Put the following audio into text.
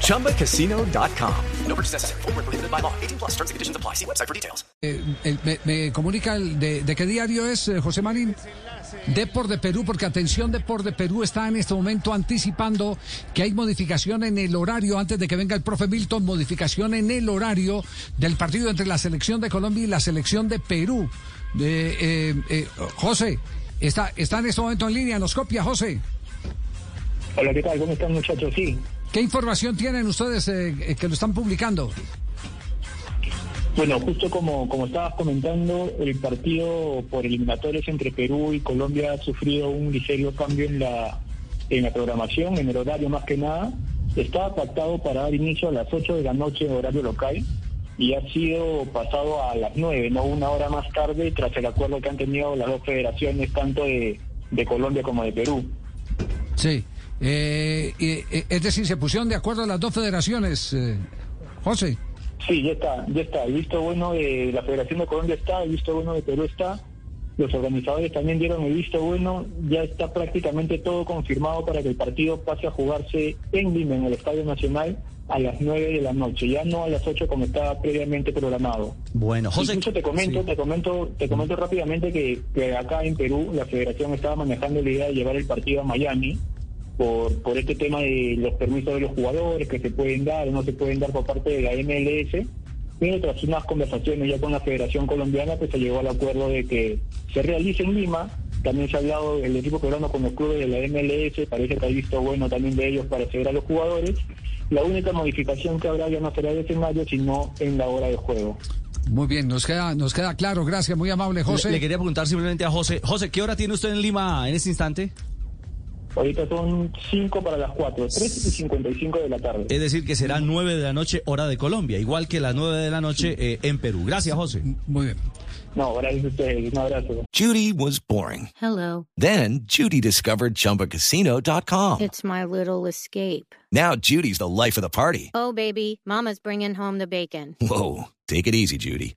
ChumbaCasino.com. No purchase necessary. Full prohibited by law. 18 plus terms and conditions apply. See website for details. Eh, eh, me, me, comunica el de, de, qué diario es, eh, José Marín. Depor de Perú, porque atención, Depor de Perú está en este momento anticipando que hay modificación en el horario, antes de que venga el profe Milton, modificación en el horario del partido entre la selección de Colombia y la selección de Perú. Eh, eh, José, está, está en este momento en línea, nos copia, José. Hola, ¿qué tal? ¿Cómo están, muchachos? Sí. ¿Qué información tienen ustedes eh, que lo están publicando? Bueno, justo como, como estabas comentando, el partido por eliminatorios entre Perú y Colombia ha sufrido un ligero cambio en la, en la programación, en el horario más que nada. Estaba pactado para dar inicio a las 8 de la noche en horario local y ha sido pasado a las 9, no una hora más tarde, tras el acuerdo que han tenido las dos federaciones, tanto de, de Colombia como de Perú. Sí, eh, eh, es decir, se pusieron de acuerdo las dos federaciones, eh, José. Sí, ya está, ya está. El visto bueno de la Federación de Colombia está, el visto bueno de Perú está. Los organizadores también dieron el visto bueno. Ya está prácticamente todo confirmado para que el partido pase a jugarse en Lima, en el Estadio Nacional, a las 9 de la noche, ya no a las 8 como estaba previamente programado. Bueno, José. Incluso te comento, te comento, te comento rápidamente que, que acá en Perú la Federación estaba manejando la idea de llevar el partido a Miami por, por este tema de los permisos de los jugadores que se pueden dar o no se pueden dar por parte de la MLS. Pero tras unas conversaciones ya con la Federación Colombiana, pues se llegó al acuerdo de que se realice en Lima. También se ha hablado el equipo peruano con los clubes de la MLS, parece que ha visto bueno también de ellos para acceder a los jugadores. La única modificación que habrá ya no será de escenario, sino en la hora de juego. Muy bien, nos queda, nos queda claro, gracias, muy amable José. Le, le quería preguntar simplemente a José, José, ¿qué hora tiene usted en Lima en este instante? Ahorita son 5 para las 4, 3 y 55 de la tarde. Es decir, que será 9 de la noche, hora de Colombia, igual que las 9 de la noche eh, en Perú. Gracias, José. Muy bien. No, gracias a ustedes. Un abrazo. Judy was boring. Hello. Then, Judy discovered chumbacasino.com. It's my little escape. Now, Judy's the life of the party. Oh, baby, Mama's bringing home the bacon. Whoa. Take it easy, Judy.